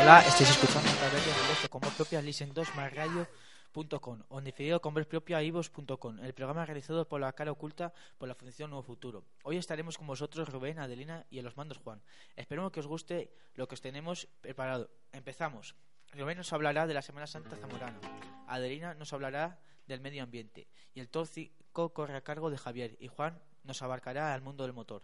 Hola, estáis escuchando a través de directo como propia listen 2 más o en diferido con a ivos.com, el programa realizado por la cara oculta por la Fundación Nuevo Futuro. Hoy estaremos con vosotros Rubén, Adelina y en los mandos Juan. Esperemos que os guste lo que os tenemos preparado. Empezamos. Rubén nos hablará de la Semana Santa Zamorana. Adelina nos hablará del medio ambiente. Y el tóxico corre a cargo de Javier. Y Juan nos abarcará al mundo del motor.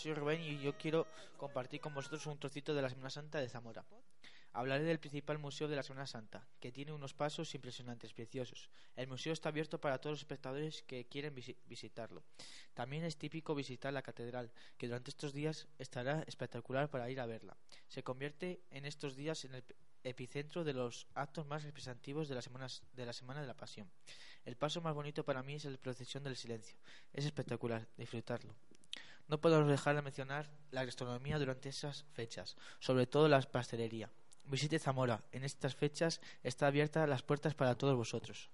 Soy Rubén y yo quiero compartir con vosotros un trocito de la Semana Santa de Zamora. Hablaré del principal museo de la Semana Santa, que tiene unos pasos impresionantes, preciosos. El museo está abierto para todos los espectadores que quieren visi- visitarlo. También es típico visitar la catedral, que durante estos días estará espectacular para ir a verla. Se convierte en estos días en el ep- epicentro de los actos más representativos de la, semana, de la Semana de la Pasión. El paso más bonito para mí es la procesión del silencio. Es espectacular, disfrutarlo. No podemos dejar de mencionar la gastronomía durante esas fechas, sobre todo la pastelería. Visite Zamora. En estas fechas está abierta las puertas para todos vosotros.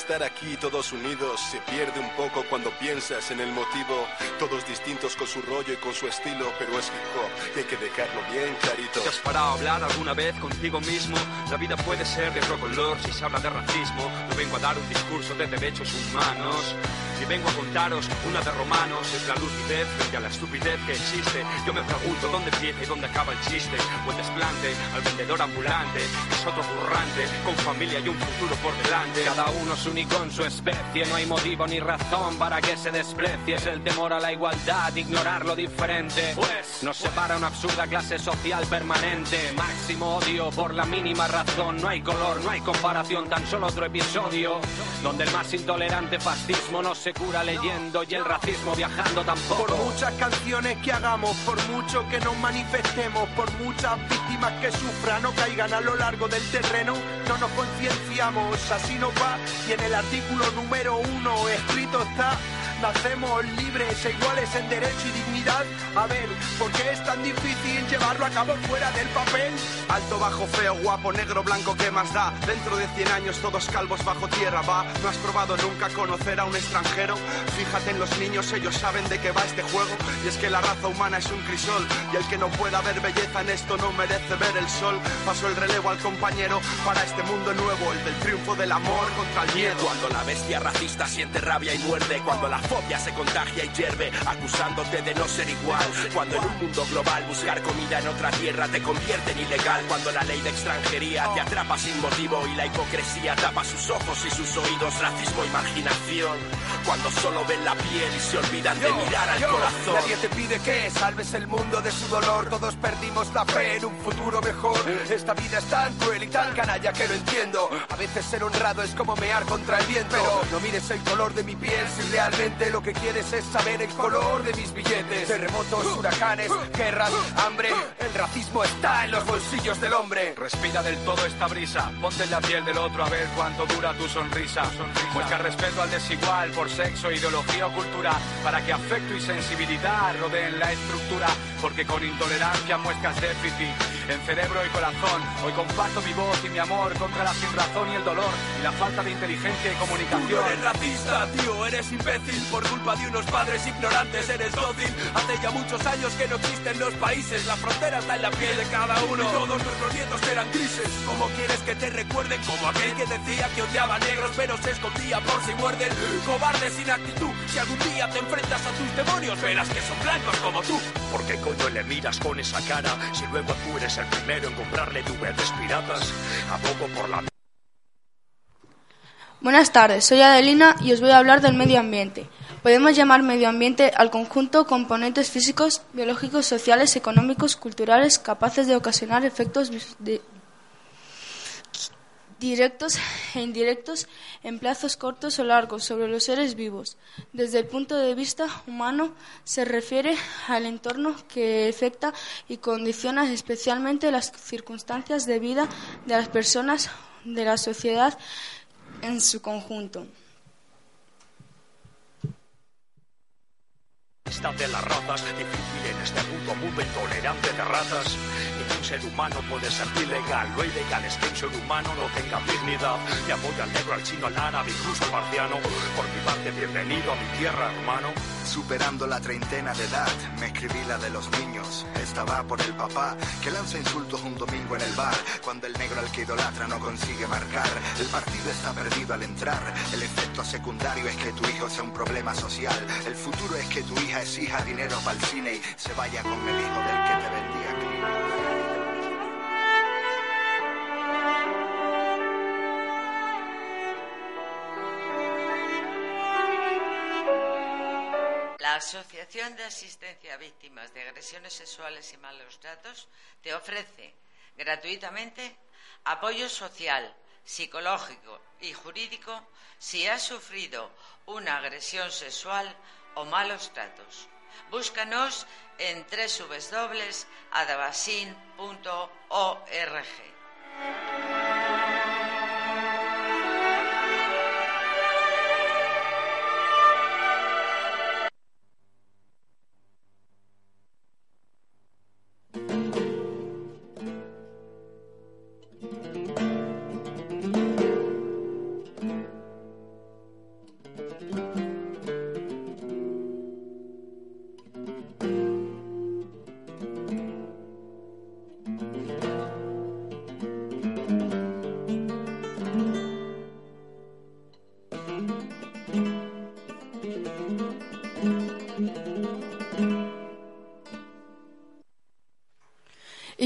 Estar aquí todos unidos se pierde un poco cuando piensas en el motivo. Todos distintos con su rollo y con su estilo, pero es hip hop y hay que dejarlo bien clarito. ¿Te has parado a hablar alguna vez contigo mismo? La vida puede ser de otro color si se habla de racismo. No vengo a dar un discurso de derechos humanos. Y vengo a contaros una de romanos. Es la lucidez frente a la estupidez que existe. Yo me pregunto dónde empieza y dónde acaba el chiste. O el desplante al vendedor ambulante. Es otro currante con familia y un futuro por delante. Cada uno es único en su especie, no hay motivo ni razón para que se desprecie. Es el temor a la igualdad, ignorar lo diferente. Pues nos separa una absurda clase social permanente. Máximo odio por la mínima razón. No hay color, no hay comparación, tan solo otro episodio. Donde el más intolerante fascismo no se cura leyendo y el racismo viajando tampoco. Por muchas canciones que hagamos, por mucho que nos manifestemos, por muchas víctimas que sufran o caigan a lo largo del terreno, no nos concienciamos, así nos va. Y en el artículo número uno escrito está. Nacemos libres e iguales en derecho y dignidad. A ver, ¿por qué es tan difícil llevarlo a cabo fuera del papel? Alto, bajo, feo, guapo, negro, blanco, ¿qué más da? Dentro de 100 años todos calvos bajo tierra, va. ¿No has probado nunca conocer a un extranjero? Fíjate en los niños, ellos saben de qué va este juego. Y es que la raza humana es un crisol. Y el que no pueda ver belleza en esto no merece ver el sol. Paso el relevo al compañero para este mundo nuevo, el del triunfo del amor contra el miedo. Cuando la bestia racista siente rabia y muerde, cuando la fobia se contagia y hierve, acusándote de no ser igual. Cuando en un mundo global buscar comida en otra tierra te convierte en ilegal. Cuando la ley de extranjería te atrapa sin motivo y la hipocresía tapa sus ojos y sus oídos, racismo, imaginación. Cuando solo ven la piel y se olvidan de mirar al corazón. Nadie te pide que salves el mundo de su dolor. Todos perdimos la fe en un futuro mejor. Esta vida es tan cruel y tan canalla que lo entiendo. A veces ser honrado es como mear contra el viento. Pero no mires el color de mi piel si realmente lo que quieres es saber el color de mis billetes. Terremotos, huracanes, guerras, hambre. El racismo está en los bolsillos del hombre. Respira del todo esta brisa, ponte en la piel del otro a ver cuánto dura tu sonrisa. Busca respeto al desigual por sexo, ideología o cultura, para que afecto y sensibilidad rodeen la estructura, porque con intolerancia muestras déficit en cerebro y corazón. Hoy comparto mi voz y mi amor contra la sinrazón y el dolor y la falta de inteligencia y Tú comunicación. no eres racista, tío, eres imbécil por culpa de unos padres ignorantes, eres dócil. Hace ya muchos años que no existen los países, la frontera está en la piel de cada uno. Y todos nuestros nietos eran grises. ¿Cómo quieres que te recuerden? Como aquel que decía que odiaba a negros, pero se escondía por si muerden. Cobarde sin actitud. Si algún día te enfrentas a tus demonios, verás que son blancos como tú. ¿Por qué coño le miras con esa cara si luego tú eres el primero en comprarle piratas? Abogo por la Buenas tardes, soy Adelina y os voy a hablar del medio ambiente. Podemos llamar medio ambiente al conjunto componentes físicos, biológicos, sociales, económicos, culturales capaces de ocasionar efectos directos e indirectos en plazos cortos o largos sobre los seres vivos. Desde el punto de vista humano se refiere al entorno que afecta y condiciona especialmente las circunstancias de vida de las personas de la sociedad en su conjunto. de las razas, difícil en este mundo, mundo intolerante de razas. Ningún ser humano puede ser ilegal, lo ilegal es que un ser humano no tenga dignidad. Y apoyo al negro, al chino, al árabe, incluso al marciano. Por mi parte, bienvenido a mi tierra, hermano. Superando la treintena de edad, me escribí la de los niños. Esta va por el papá que lanza insultos un domingo en el bar. Cuando el negro al que idolatra no consigue marcar, el partido está perdido al entrar. El efecto secundario es que tu hijo sea un problema social. El futuro es que tu hija exija dinero para el cine y se vaya con el hijo del que te vendía Asociación de Asistencia a Víctimas de Agresiones Sexuales y Malos Tratos te ofrece gratuitamente apoyo social, psicológico y jurídico si has sufrido una agresión sexual o malos tratos. Búscanos en www.adabasin.org.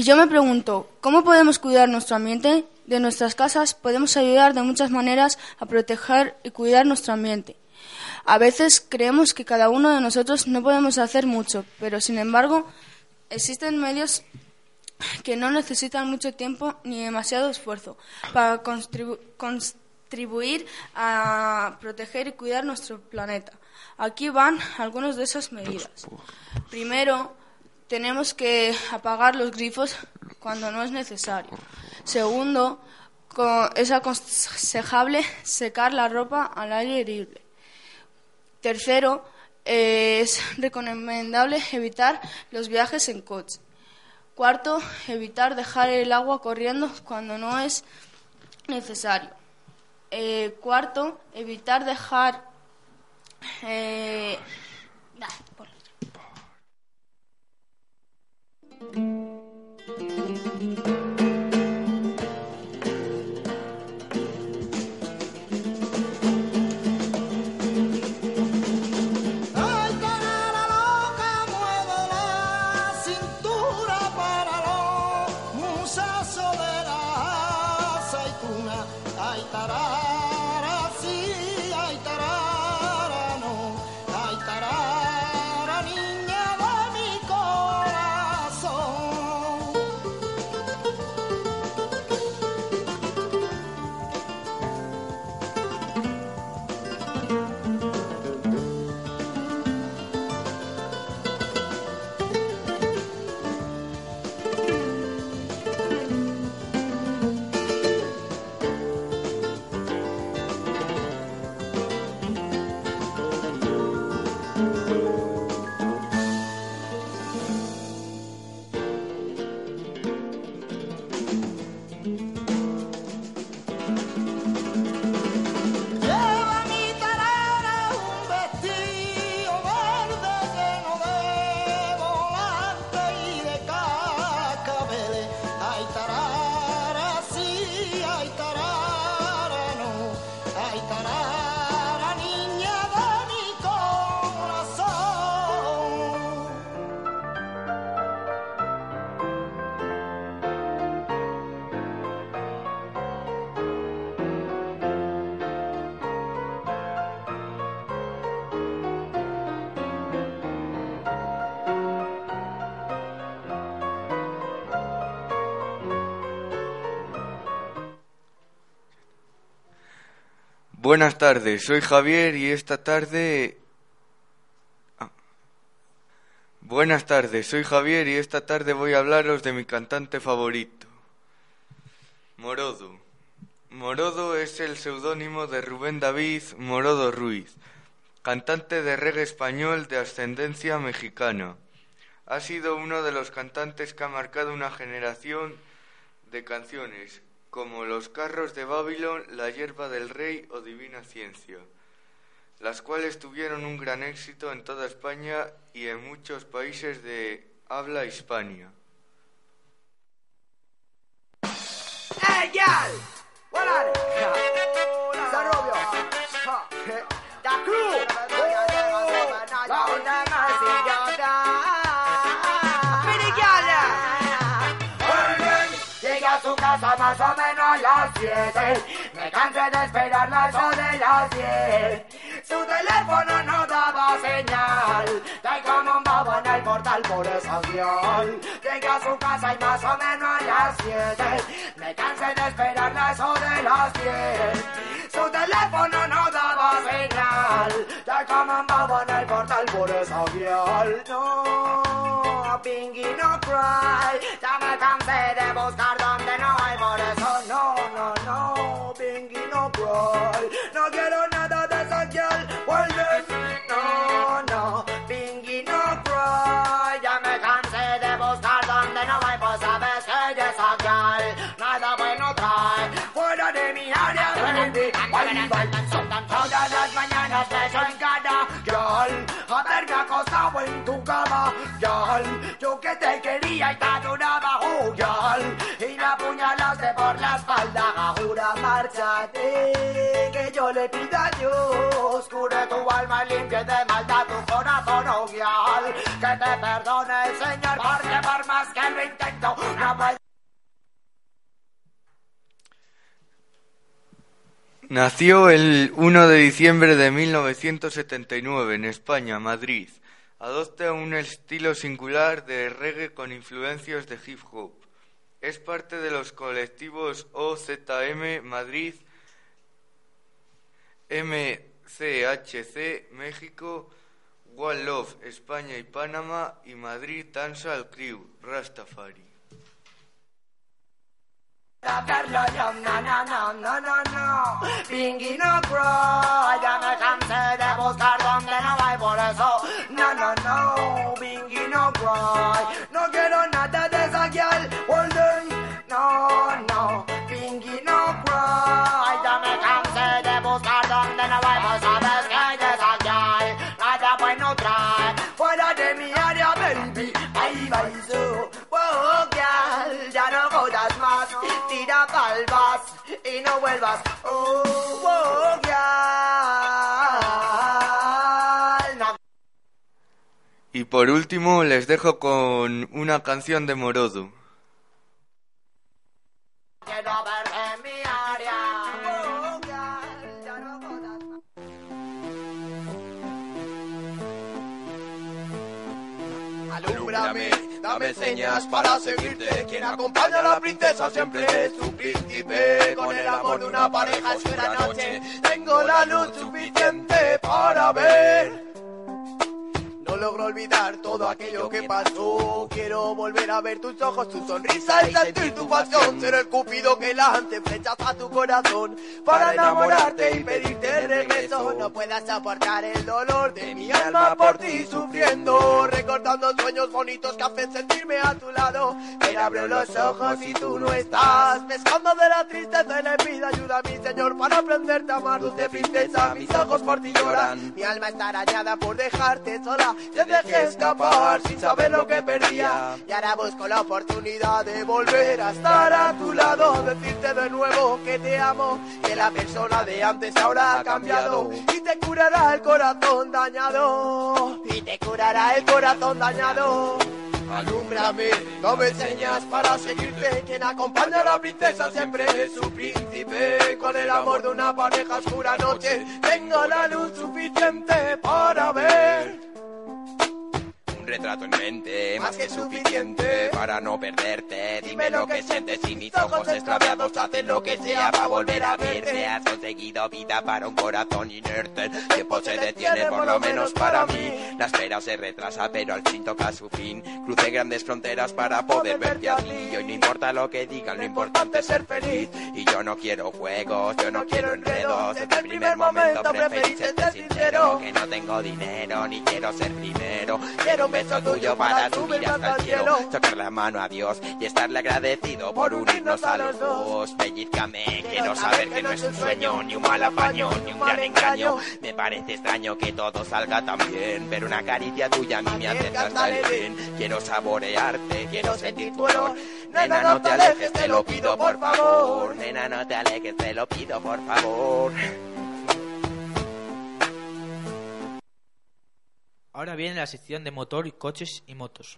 yo me pregunto, ¿cómo podemos cuidar nuestro ambiente? De nuestras casas podemos ayudar de muchas maneras a proteger y cuidar nuestro ambiente. A veces creemos que cada uno de nosotros no podemos hacer mucho, pero sin embargo existen medios que no necesitan mucho tiempo ni demasiado esfuerzo para contribu- contribuir a proteger y cuidar nuestro planeta. Aquí van algunas de esas medidas. Primero, tenemos que apagar los grifos cuando no es necesario. Segundo, es aconsejable secar la ropa al aire libre. Tercero, es recomendable evitar los viajes en coche. Cuarto, evitar dejar el agua corriendo cuando no es necesario. Eh, cuarto, evitar dejar... eh, Música Buenas tardes, soy Javier y esta tarde... Ah. Buenas tardes, soy Javier y esta tarde voy a hablaros de mi cantante favorito, Morodo. Morodo es el seudónimo de Rubén David Morodo Ruiz, cantante de reggae español de ascendencia mexicana. Ha sido uno de los cantantes que ha marcado una generación de canciones como Los carros de Babylon, La hierba del rey o Divina Ciencia, las cuales tuvieron un gran éxito en toda España y en muchos países de habla hispania. Hey, casa más o menos a las 7. Me cansé de esperarla eso de las 10. Su teléfono no daba señal. Estoy como un bobo en el portal por esa señal. Llegué a su casa y más o menos a las 7. Me cansé de esperarla eso de las 10. Su teléfono no daba señal. Como un bobo en el portal por esa señal. No, Pinky no cry. Ya me cansé de buscar donde no hay por eso. No, no, no, Pinky no cry. No quiero nada de esa girl. Vuelve. No, no, Pinky no cry. Ya me cansé de buscar donde no hay, pues sabes que esa girl. Nada bueno trae. Fuera de mi girl. Haberme acostado en tu cama. Yo que te quería y te. Y me apuñalaste por la espalda. Que le pido a Dios. Cure tu alma y de maldad tu corazón, oh. Que te perdone el Señor, porque por más que lo intento, no puedo. Nació el 1 de diciembre de 1979 en España, Madrid. Adopta un estilo singular de reggae con influencias de hip hop. Es parte de los colectivos OZM Madrid, MCHC México, One Love España y Panamá y Madrid Dancehall Crew Rastafari. Hacerlo yo, no, no, no, no, no, no. Pinky no cry, ya me cansé de buscar donde no hay por eso. No, no, no, Pinky no cry. No quiero nada de esa girl, all day. No, no, Pinky no cry. Ya me cansé de buscar donde no hay, pues sabes Oh, oh, Y por último les dejo con una canción de Morodo. Dame señas para seguirte. Quien acompaña a la princesa siempre es su príncipe. Con el amor de una pareja es una noche. Tengo la luz suficiente para ver. No logro olvidar todo aquello que pasó. Quiero volver a ver tus ojos, tu sonrisa y sentir tu pasión. Ser el cupido que lance flechas a tu corazón para enamorarte y pedirte el regreso. No puedas soportar el dolor de mi alma por ti sufriendo. Recordando sueños bonitos que hacen sentirme a tu lado. Pero abro los ojos y tú no estás. Pescando de la tristeza en el vida. Ayuda a mi señor para aprenderte a amar, dulce princesa. Mis ojos por ti lloran. Mi alma está arañada por dejarte sola. Te dejé escapar sin saber lo que perdía. Y ahora busco la oportunidad de volver a estar a tu lado. Decirte de nuevo que te amo. Que la persona de antes ahora ha cambiado. Y te curará el corazón dañado. Y te curará el corazón dañado. Alúmbrame, no me enseñas para seguirte. Quien acompaña a la princesa siempre es su príncipe. Con el amor de una pareja oscura noche, tengo la luz suficiente para ver. Un retrato en mente, más que suficiente para no perderte. Dime lo que sientes y mis ojos extraviados hacen lo que sea para volver a verte. Has conseguido vida para un corazón inerte. Tiempo se detiene, por lo menos para mí. La espera se retrasa, pero al fin toca su fin. Crucé grandes fronteras para poder verte a ti. Y hoy no importa lo que digan, lo importante es ser feliz. Y yo no quiero juegos, yo no quiero enredos. Desde el primer momento preferí serte sincero. Que no tengo dinero, ni quiero ser primero. Quiero beso tuyo para subir hasta el cielo. Tocar la mano a Dios y estarle agradecido por unirnos a los dos. Pellizcame, quiero saber que no es un sueño, ni un mal apaño, ni un gran engaño. Me parece extraño que todo salga tan bien, pero una caricia tuya a mí me hace hasta el bien. Quiero saborearte, quiero sentir tu olor. Nena, no te alejes, te lo pido por favor. Nena, no te alejes, te lo pido por favor. Ahora viene la sección de motor, coches y motos.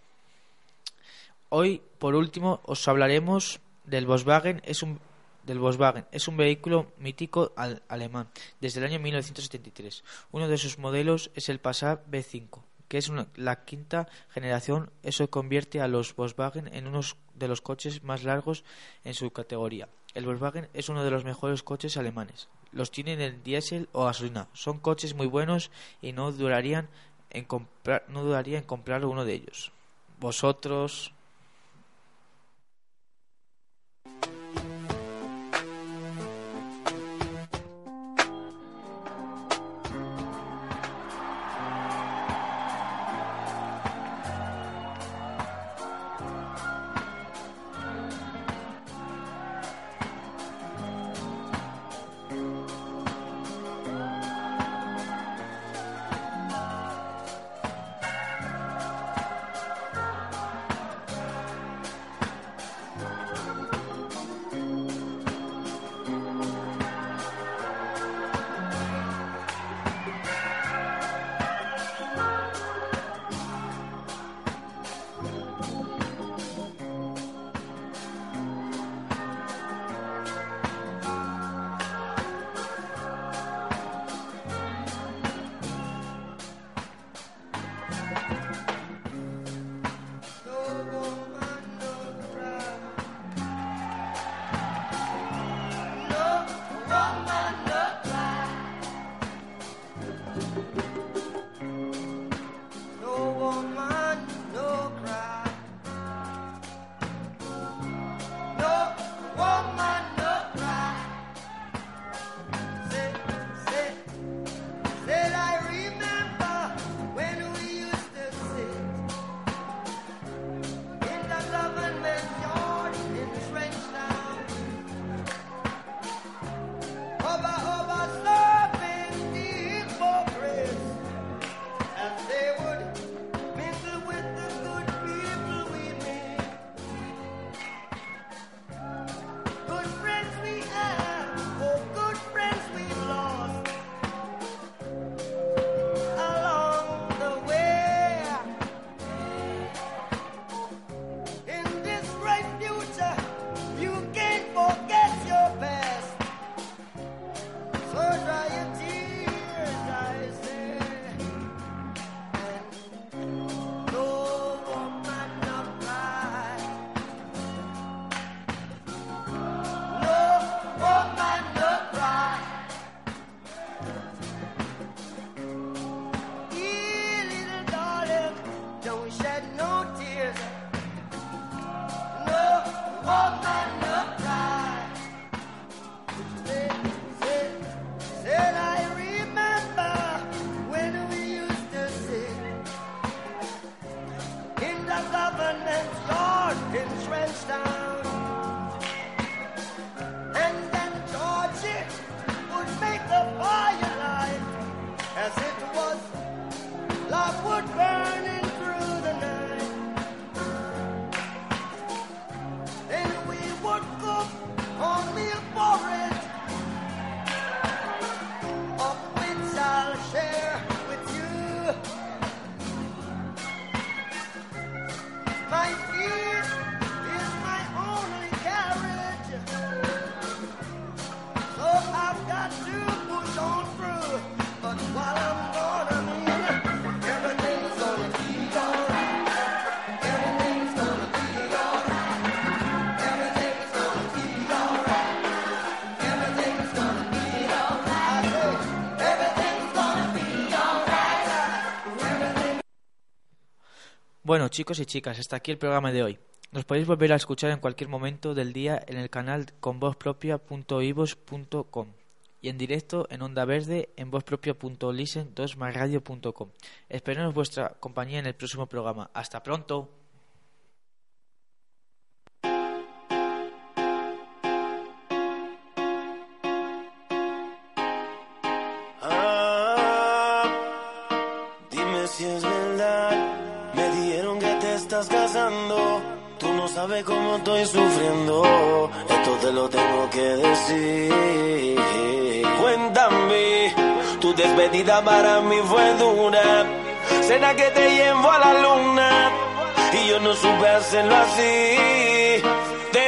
Hoy, por último, os hablaremos del Volkswagen. Es un del Volkswagen es un vehículo mítico al- alemán desde el año 1973. Uno de sus modelos es el Passat B5, que es una- la quinta generación. Eso convierte a los Volkswagen en uno de los coches más largos en su categoría. El Volkswagen es uno de los mejores coches alemanes. Los tienen en diésel o gasolina. Son coches muy buenos y no durarían en comprar, no dudaría en comprar uno de ellos. Vosotros Bueno, chicos y chicas, hasta aquí el programa de hoy. Nos podéis volver a escuchar en cualquier momento del día en el canal con vozpropia.ivos.com y en directo en Onda Verde en vozpropia.listen2marradio.com. Esperemos vuestra compañía en el próximo programa. ¡Hasta pronto! que decir. Cuéntame, tu despedida para mí fue dura. Cena que te llevo a la luna y yo no supe hacerlo así. Te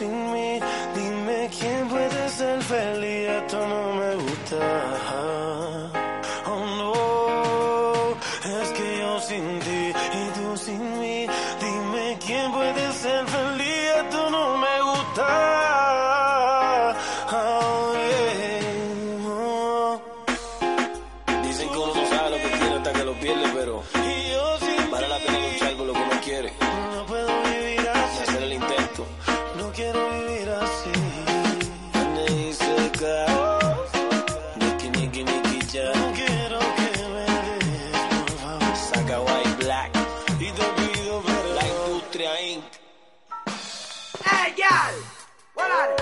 Dime quién puede ser feliz. céljaink. Egyel! Valami!